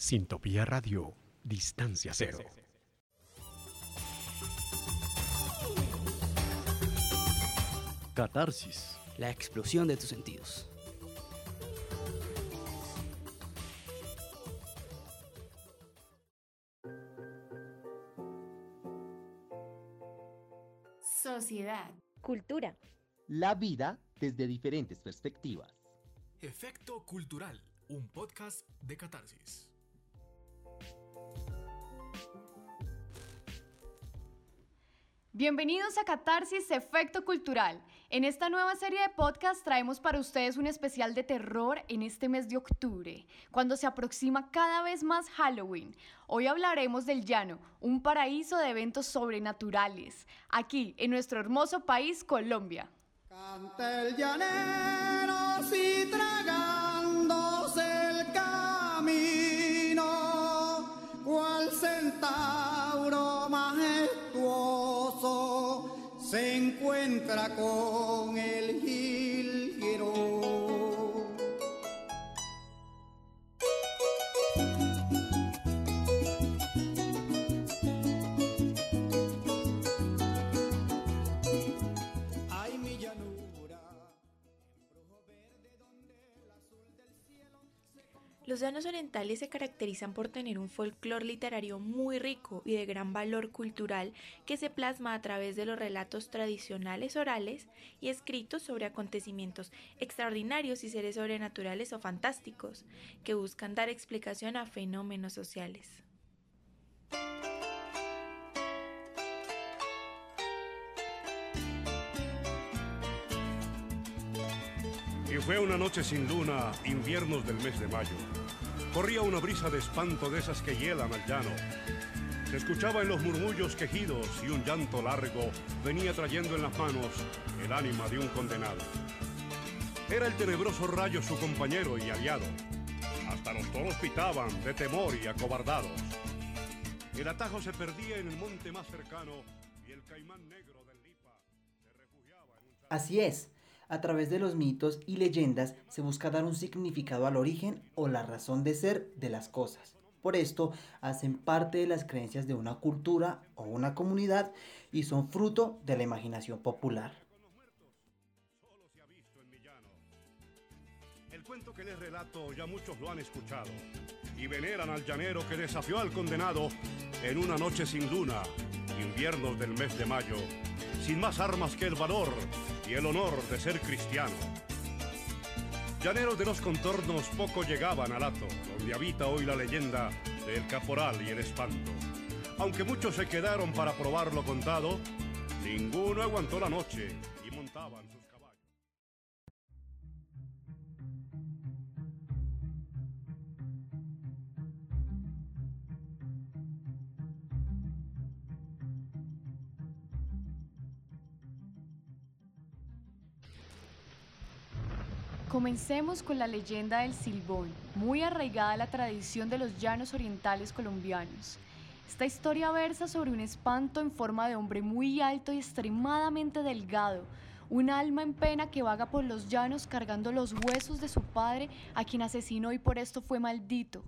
Sintopía Radio, Distancia Cero. Catarsis. La explosión de tus sentidos. Sociedad. Cultura. La vida desde diferentes perspectivas. Efecto Cultural, un podcast de Catarsis. Bienvenidos a Catarsis Efecto Cultural. En esta nueva serie de podcast traemos para ustedes un especial de terror en este mes de octubre, cuando se aproxima cada vez más Halloween. Hoy hablaremos del llano, un paraíso de eventos sobrenaturales, aquí en nuestro hermoso país, Colombia. Canta el llanero si tragándose el camino, cual centauro se encuentra con el Los llanos orientales se caracterizan por tener un folclore literario muy rico y de gran valor cultural que se plasma a través de los relatos tradicionales orales y escritos sobre acontecimientos extraordinarios y seres sobrenaturales o fantásticos que buscan dar explicación a fenómenos sociales. Fue una noche sin luna, inviernos del mes de mayo. Corría una brisa de espanto de esas que hielan al llano. Se escuchaba en los murmullos quejidos y un llanto largo venía trayendo en las manos el ánima de un condenado. Era el tenebroso rayo su compañero y aliado. Hasta los toros pitaban de temor y acobardados. El atajo se perdía en el monte más cercano y el caimán negro del Lipa se refugiaba en un... Así es, a través de los mitos y leyendas se busca dar un significado al origen o la razón de ser de las cosas. Por esto hacen parte de las creencias de una cultura o una comunidad y son fruto de la imaginación popular. El cuento que les relato ya muchos lo han escuchado y veneran al llanero que desafió al condenado en una noche sin luna, inviernos del mes de mayo, sin más armas que el valor y el honor de ser cristiano. Llaneros de los contornos poco llegaban al hato, donde habita hoy la leyenda del caporal y el espanto. Aunque muchos se quedaron para probar lo contado, ninguno aguantó la noche y montaban sus Comencemos con la leyenda del Silbón, muy arraigada a la tradición de los llanos orientales colombianos. Esta historia versa sobre un espanto en forma de hombre muy alto y extremadamente delgado, un alma en pena que vaga por los llanos cargando los huesos de su padre a quien asesinó y por esto fue maldito.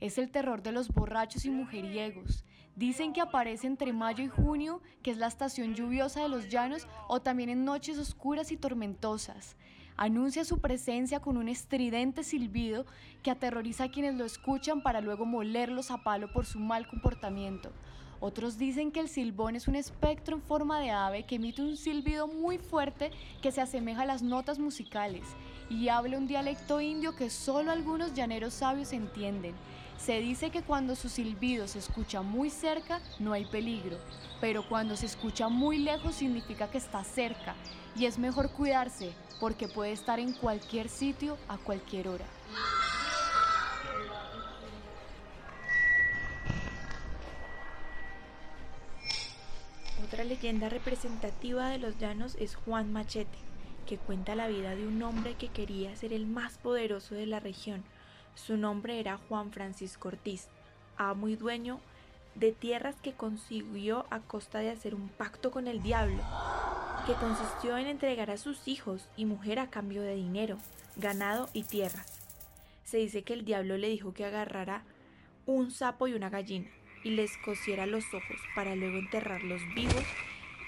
Es el terror de los borrachos y mujeriegos. Dicen que aparece entre mayo y junio, que es la estación lluviosa de los llanos, o también en noches oscuras y tormentosas. Anuncia su presencia con un estridente silbido que aterroriza a quienes lo escuchan para luego molerlos a palo por su mal comportamiento. Otros dicen que el silbón es un espectro en forma de ave que emite un silbido muy fuerte que se asemeja a las notas musicales y habla un dialecto indio que solo algunos llaneros sabios entienden. Se dice que cuando su silbido se escucha muy cerca no hay peligro, pero cuando se escucha muy lejos significa que está cerca y es mejor cuidarse porque puede estar en cualquier sitio a cualquier hora. Otra leyenda representativa de los llanos es Juan Machete, que cuenta la vida de un hombre que quería ser el más poderoso de la región. Su nombre era Juan Francisco Ortiz, amo y dueño de tierras que consiguió a costa de hacer un pacto con el diablo, que consistió en entregar a sus hijos y mujer a cambio de dinero, ganado y tierras. Se dice que el diablo le dijo que agarrara un sapo y una gallina y les cosiera los ojos para luego enterrarlos vivos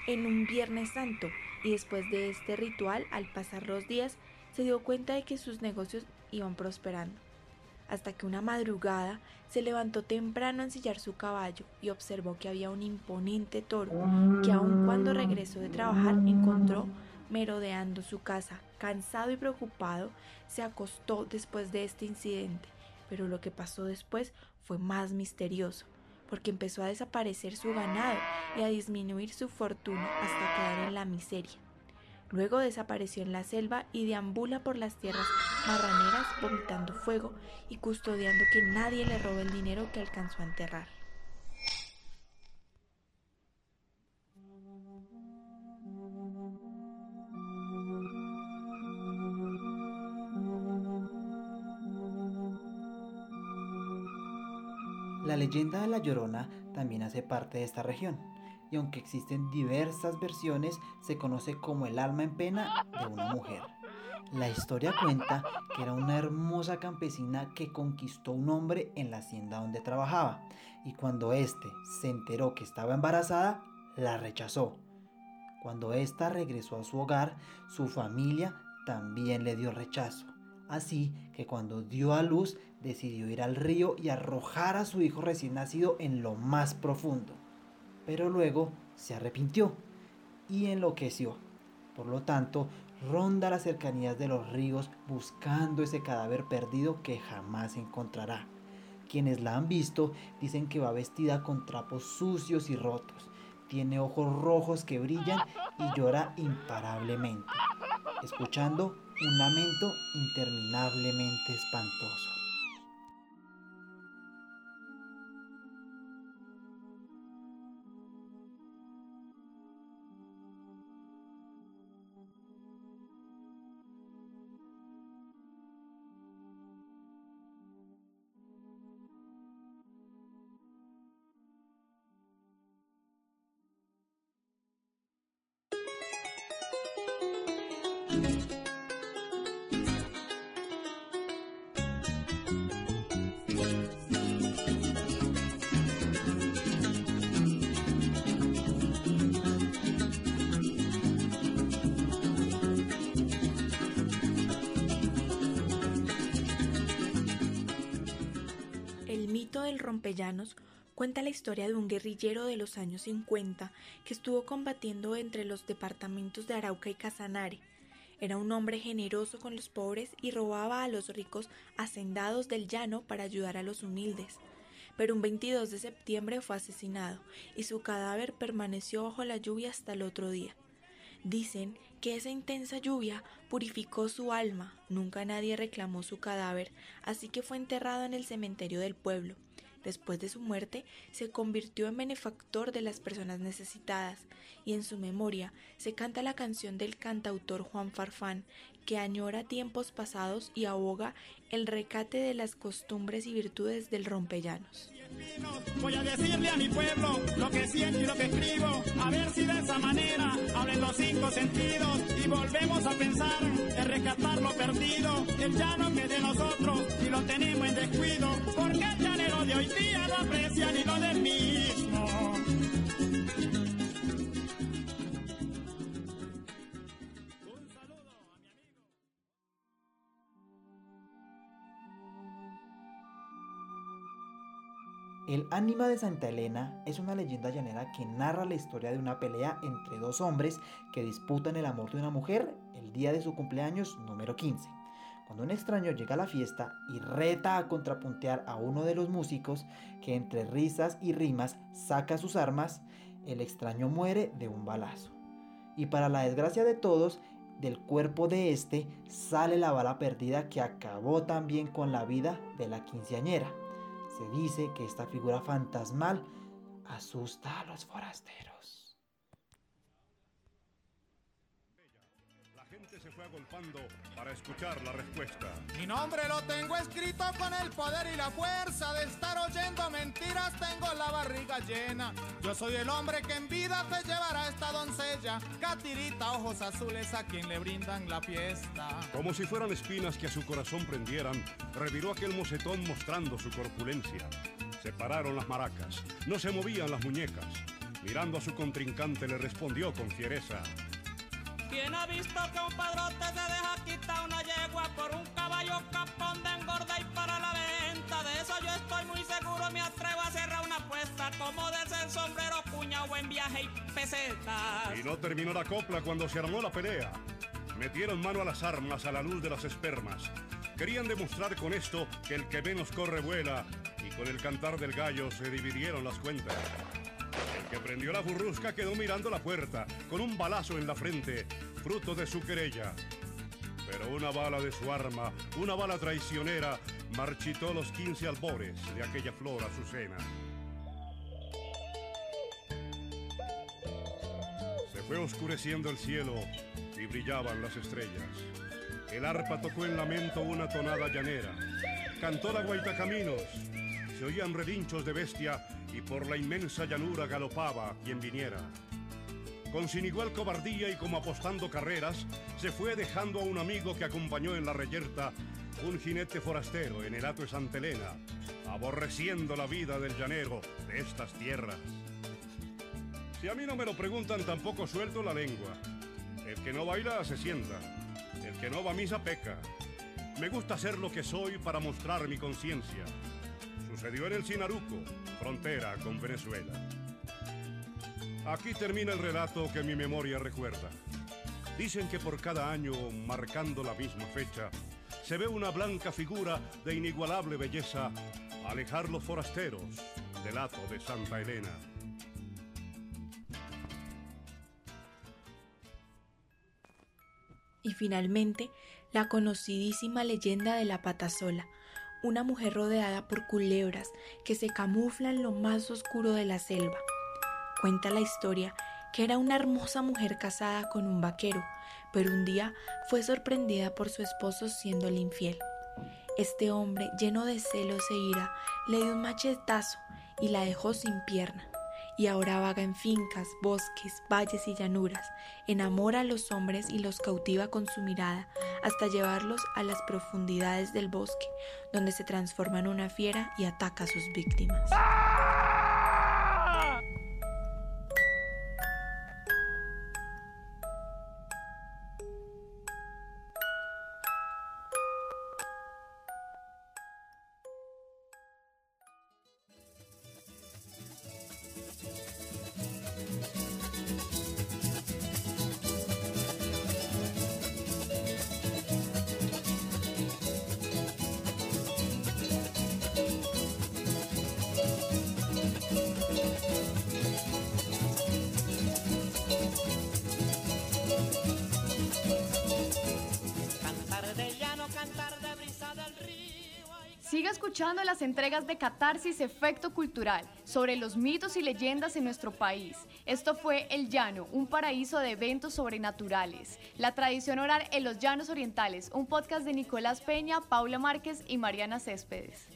en un Viernes Santo y después de este ritual, al pasar los días, se dio cuenta de que sus negocios iban prosperando. Hasta que una madrugada se levantó temprano a ensillar su caballo y observó que había un imponente toro que aun cuando regresó de trabajar encontró merodeando su casa. Cansado y preocupado, se acostó después de este incidente, pero lo que pasó después fue más misterioso porque empezó a desaparecer su ganado y a disminuir su fortuna hasta quedar en la miseria. Luego desapareció en la selva y deambula por las tierras marraneras vomitando fuego y custodiando que nadie le robe el dinero que alcanzó a enterrar. La leyenda de La Llorona también hace parte de esta región, y aunque existen diversas versiones, se conoce como el alma en pena de una mujer. La historia cuenta que era una hermosa campesina que conquistó un hombre en la hacienda donde trabajaba, y cuando éste se enteró que estaba embarazada, la rechazó. Cuando ésta regresó a su hogar, su familia también le dio rechazo. Así que cuando dio a luz decidió ir al río y arrojar a su hijo recién nacido en lo más profundo. Pero luego se arrepintió y enloqueció. Por lo tanto, ronda las cercanías de los ríos buscando ese cadáver perdido que jamás encontrará. Quienes la han visto dicen que va vestida con trapos sucios y rotos, tiene ojos rojos que brillan y llora imparablemente, escuchando un lamento interminablemente espantoso. El mito del rompellanos cuenta la historia de un guerrillero de los años 50 que estuvo combatiendo entre los departamentos de Arauca y Casanare. Era un hombre generoso con los pobres y robaba a los ricos hacendados del llano para ayudar a los humildes. Pero un 22 de septiembre fue asesinado y su cadáver permaneció bajo la lluvia hasta el otro día. Dicen que esa intensa lluvia purificó su alma, nunca nadie reclamó su cadáver, así que fue enterrado en el cementerio del pueblo. Después de su muerte, se convirtió en benefactor de las personas necesitadas, y en su memoria se canta la canción del cantautor Juan Farfán, que añora tiempos pasados y aboga el recate de las costumbres y virtudes del rompellanos. Voy a decirle a mi pueblo lo que siento y lo que escribo, a ver si de esa manera hablen los cinco sentidos y volvemos a pensar en rescatar lo perdido. El llano que de nosotros y lo tenemos en descuido, porque llanero hoy día mismo. El ánima de Santa Elena es una leyenda llanera que narra la historia de una pelea entre dos hombres que disputan el amor de una mujer el día de su cumpleaños número 15. Cuando un extraño llega a la fiesta y reta a contrapuntear a uno de los músicos que entre risas y rimas saca sus armas, el extraño muere de un balazo. Y para la desgracia de todos, del cuerpo de este sale la bala perdida que acabó también con la vida de la quinceañera. Se dice que esta figura fantasmal asusta a los forasteros. Fue agolpando para escuchar la respuesta. Mi nombre lo tengo escrito con el poder y la fuerza de estar oyendo mentiras. Tengo la barriga llena. Yo soy el hombre que en vida te llevará esta doncella. Catirita, ojos azules a quien le brindan la fiesta. Como si fueran espinas que a su corazón prendieran, reviró aquel mocetón mostrando su corpulencia. Se pararon las maracas, no se movían las muñecas. Mirando a su contrincante le respondió con fiereza. ¿Quién ha visto que un padrote se deja quitar una yegua por un caballo capón de engorda y para la venta? De eso yo estoy muy seguro, me atrevo a cerrar una apuesta como de ser sombrero, cuña, buen viaje y pesetas. Y no terminó la copla cuando se armó la pelea. Metieron mano a las armas a la luz de las espermas. Querían demostrar con esto que el que menos corre vuela y con el cantar del gallo se dividieron las cuentas. Que prendió la burrusca quedó mirando la puerta con un balazo en la frente, fruto de su querella. Pero una bala de su arma, una bala traicionera, marchitó los 15 albores de aquella flor azucena. Se fue oscureciendo el cielo y brillaban las estrellas. El arpa tocó en lamento una tonada llanera. Cantó la guaita caminos. Se oían relinchos de bestia y por la inmensa llanura galopaba quien viniera. Con sin igual cobardía y como apostando carreras, se fue dejando a un amigo que acompañó en la reyerta, un jinete forastero en el hato de Santa Elena, aborreciendo la vida del llanero de estas tierras. Si a mí no me lo preguntan, tampoco suelto la lengua. El que no baila se sienta, el que no va a misa peca. Me gusta ser lo que soy para mostrar mi conciencia. Sucedió en el Sinaruco, frontera con Venezuela. Aquí termina el relato que mi memoria recuerda. Dicen que por cada año, marcando la misma fecha, se ve una blanca figura de inigualable belleza alejar los forasteros del hato de Santa Elena. Y finalmente, la conocidísima leyenda de la patasola, una mujer rodeada por culebras que se camuflan en lo más oscuro de la selva. Cuenta la historia que era una hermosa mujer casada con un vaquero, pero un día fue sorprendida por su esposo siéndole infiel. Este hombre, lleno de celos e ira, le dio un machetazo y la dejó sin pierna. Y ahora vaga en fincas, bosques, valles y llanuras, enamora a los hombres y los cautiva con su mirada, hasta llevarlos a las profundidades del bosque, donde se transforma en una fiera y ataca a sus víctimas. Siga escuchando las entregas de Catarsis Efecto Cultural sobre los mitos y leyendas en nuestro país. Esto fue El Llano, un paraíso de eventos sobrenaturales. La tradición oral en los Llanos Orientales, un podcast de Nicolás Peña, Paula Márquez y Mariana Céspedes.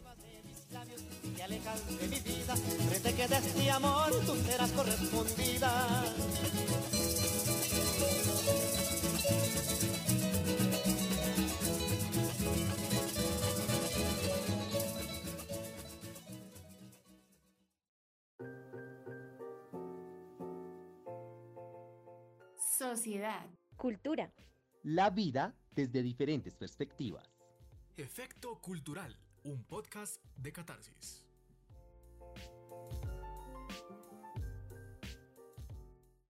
Sociedad. Cultura. La vida desde diferentes perspectivas. Efecto Cultural, un podcast de catarsis.